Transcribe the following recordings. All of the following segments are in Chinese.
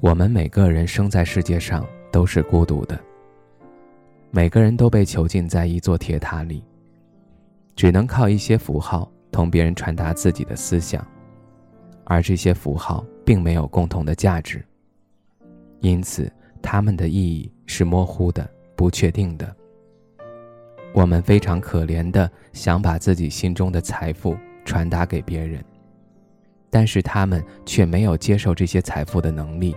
我们每个人生在世界上都是孤独的。每个人都被囚禁在一座铁塔里，只能靠一些符号同别人传达自己的思想，而这些符号并没有共同的价值，因此它们的意义是模糊的、不确定的。我们非常可怜的想把自己心中的财富传达给别人，但是他们却没有接受这些财富的能力。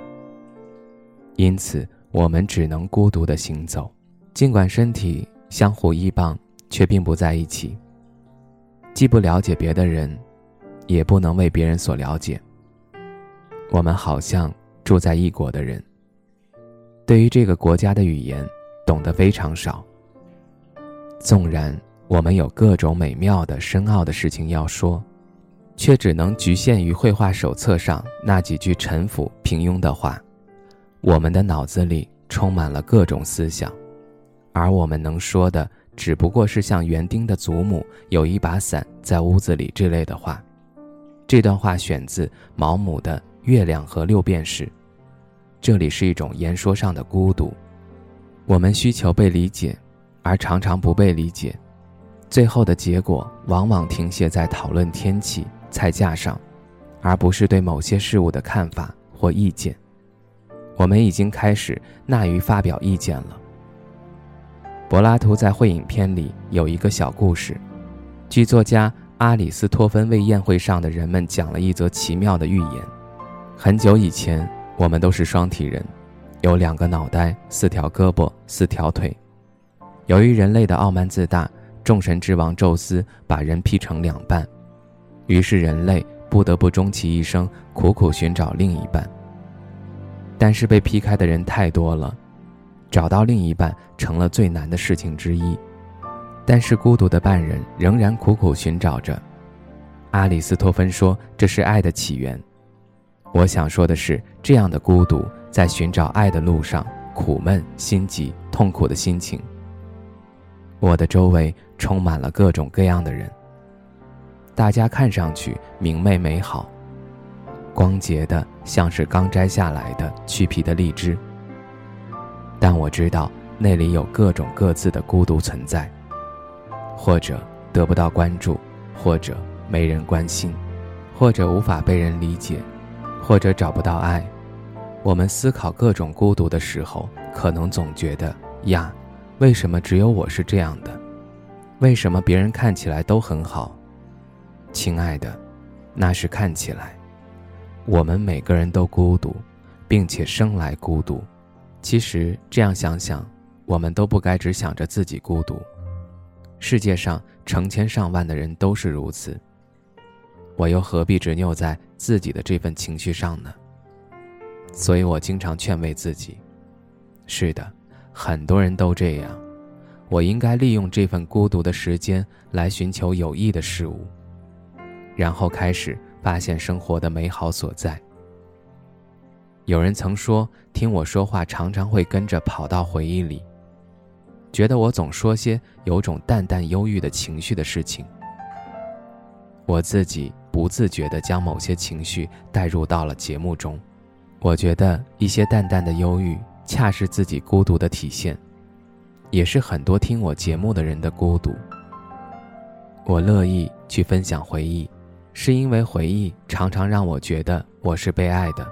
因此，我们只能孤独的行走，尽管身体相互依傍，却并不在一起。既不了解别的人，也不能为别人所了解。我们好像住在异国的人，对于这个国家的语言懂得非常少。纵然我们有各种美妙的、深奥的事情要说，却只能局限于绘画手册上那几句陈腐平庸的话。我们的脑子里充满了各种思想，而我们能说的只不过是像园丁的祖母有一把伞在屋子里之类的话。这段话选自毛姆的《月亮和六便士》。这里是一种言说上的孤独。我们需求被理解，而常常不被理解，最后的结果往往停歇在讨论天气、菜价上，而不是对某些事物的看法或意见。我们已经开始纳于发表意见了。柏拉图在会影片里有一个小故事，剧作家阿里斯托芬为宴会上的人们讲了一则奇妙的寓言。很久以前，我们都是双体人，有两个脑袋、四条胳膊、四条腿。由于人类的傲慢自大，众神之王宙斯把人劈成两半，于是人类不得不终其一生苦苦寻找另一半。但是被劈开的人太多了，找到另一半成了最难的事情之一。但是孤独的半人仍然苦苦寻找着。阿里斯托芬说：“这是爱的起源。”我想说的是，这样的孤独在寻找爱的路上，苦闷、心急、痛苦的心情。我的周围充满了各种各样的人，大家看上去明媚美好。光洁的，像是刚摘下来的去皮的荔枝。但我知道那里有各种各自的孤独存在，或者得不到关注，或者没人关心，或者无法被人理解，或者找不到爱。我们思考各种孤独的时候，可能总觉得呀，为什么只有我是这样的？为什么别人看起来都很好？亲爱的，那是看起来。我们每个人都孤独，并且生来孤独。其实这样想想，我们都不该只想着自己孤独。世界上成千上万的人都是如此，我又何必执拗在自己的这份情绪上呢？所以我经常劝慰自己：是的，很多人都这样。我应该利用这份孤独的时间来寻求有益的事物，然后开始。发现生活的美好所在。有人曾说，听我说话常常会跟着跑到回忆里，觉得我总说些有种淡淡忧郁的情绪的事情。我自己不自觉地将某些情绪带入到了节目中。我觉得一些淡淡的忧郁，恰是自己孤独的体现，也是很多听我节目的人的孤独。我乐意去分享回忆。是因为回忆常常让我觉得我是被爱的，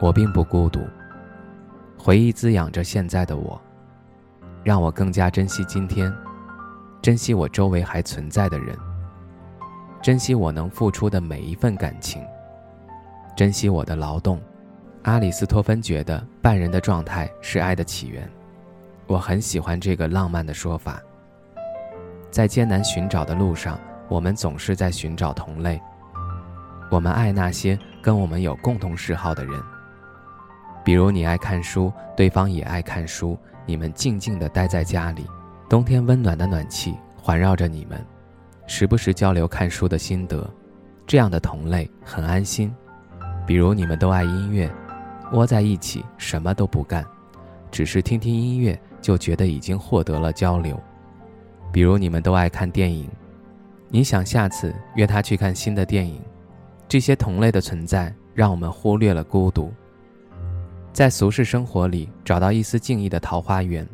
我并不孤独。回忆滋养着现在的我，让我更加珍惜今天，珍惜我周围还存在的人，珍惜我能付出的每一份感情，珍惜我的劳动。阿里斯托芬觉得半人的状态是爱的起源，我很喜欢这个浪漫的说法。在艰难寻找的路上。我们总是在寻找同类，我们爱那些跟我们有共同嗜好的人。比如你爱看书，对方也爱看书，你们静静地待在家里，冬天温暖的暖气环绕着你们，时不时交流看书的心得，这样的同类很安心。比如你们都爱音乐，窝在一起什么都不干，只是听听音乐就觉得已经获得了交流。比如你们都爱看电影，你想下次约他去看新的电影，这些同类的存在让我们忽略了孤独。在俗世生活里找到一丝静谧的桃花源，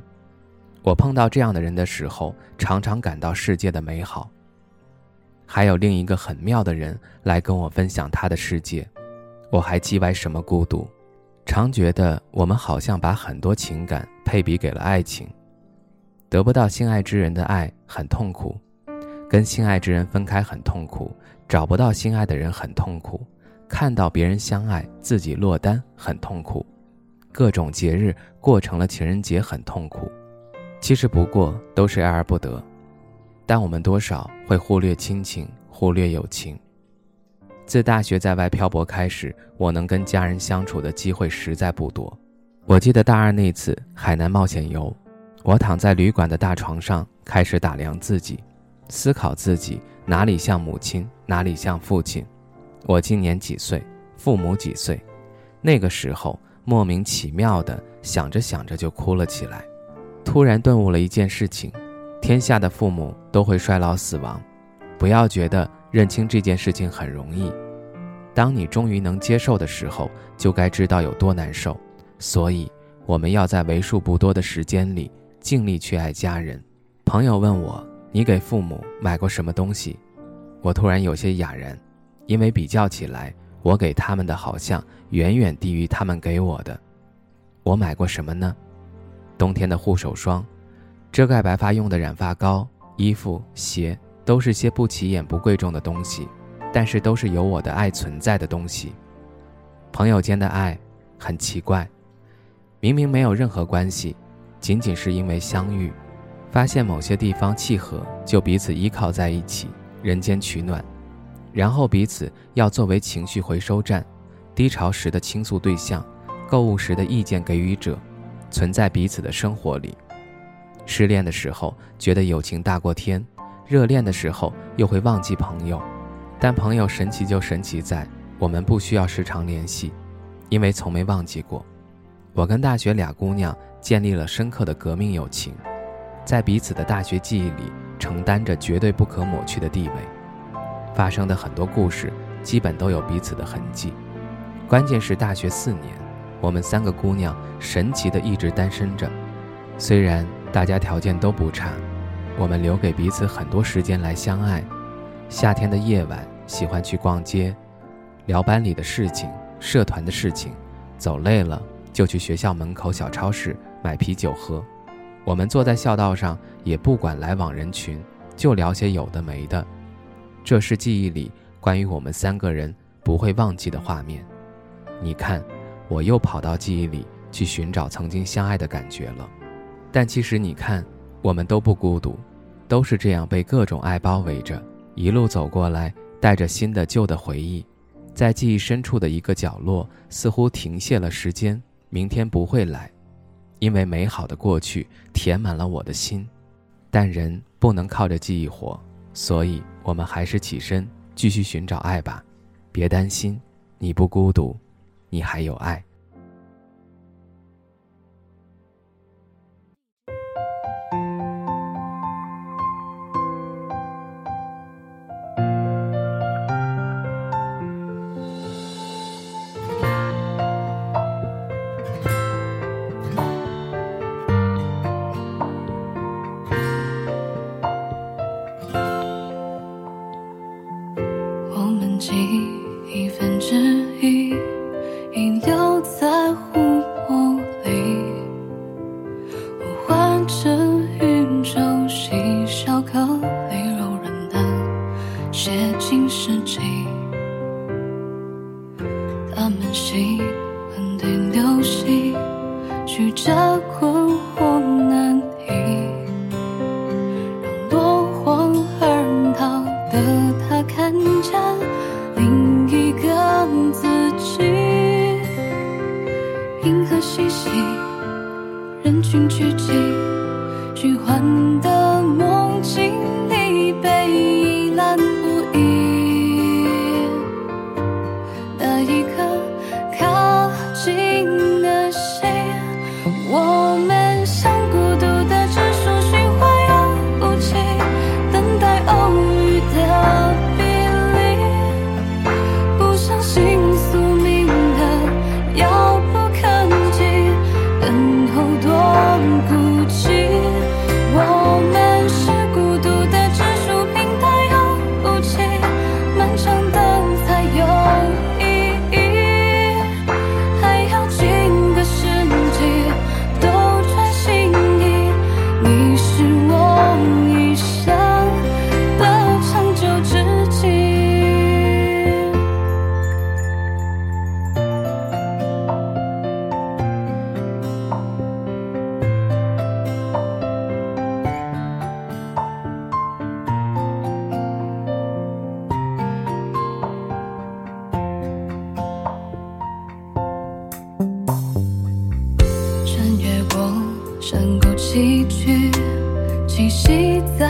我碰到这样的人的时候，常常感到世界的美好。还有另一个很妙的人来跟我分享他的世界，我还叽歪什么孤独，常觉得我们好像把很多情感配比给了爱情，得不到心爱之人的爱很痛苦，跟心爱之人分开很痛苦，找不到心爱的人很痛苦，看到别人相爱自己落单很痛苦。各种节日过成了情人节很痛苦，其实不过都是爱而不得，但我们多少会忽略亲情，忽略友情。自大学在外漂泊开始，我能跟家人相处的机会实在不多。我记得大二那次海南冒险游，我躺在旅馆的大床上，开始打量自己，思考自己哪里像母亲，哪里像父亲。我今年几岁，父母几岁？那个时候。莫名其妙的想着想着就哭了起来，突然顿悟了一件事情：天下的父母都会衰老死亡，不要觉得认清这件事情很容易。当你终于能接受的时候，就该知道有多难受。所以，我们要在为数不多的时间里尽力去爱家人。朋友问我：“你给父母买过什么东西？”我突然有些哑然，因为比较起来。我给他们的好像远远低于他们给我的。我买过什么呢？冬天的护手霜，遮盖白发用的染发膏，衣服、鞋，都是些不起眼、不贵重的东西，但是都是有我的爱存在的东西。朋友间的爱很奇怪，明明没有任何关系，仅仅是因为相遇，发现某些地方契合，就彼此依靠在一起，人间取暖。然后彼此要作为情绪回收站，低潮时的倾诉对象，购物时的意见给予者，存在彼此的生活里。失恋的时候觉得友情大过天，热恋的时候又会忘记朋友。但朋友神奇就神奇在，我们不需要时常联系，因为从没忘记过。我跟大学俩姑娘建立了深刻的革命友情，在彼此的大学记忆里承担着绝对不可抹去的地位。发生的很多故事，基本都有彼此的痕迹。关键是大学四年，我们三个姑娘神奇的一直单身着。虽然大家条件都不差，我们留给彼此很多时间来相爱。夏天的夜晚，喜欢去逛街，聊班里的事情、社团的事情。走累了，就去学校门口小超市买啤酒喝。我们坐在校道上，也不管来往人群，就聊些有的没的。这是记忆里关于我们三个人不会忘记的画面。你看，我又跑到记忆里去寻找曾经相爱的感觉了。但其实你看，我们都不孤独，都是这样被各种爱包围着，一路走过来，带着新的旧的回忆，在记忆深处的一个角落，似乎停歇了时间。明天不会来，因为美好的过去填满了我的心。但人不能靠着记忆活。所以，我们还是起身，继续寻找爱吧。别担心，你不孤独，你还有爱。不在乎。人群聚集，循环的梦境里被。山谷崎岖栖息在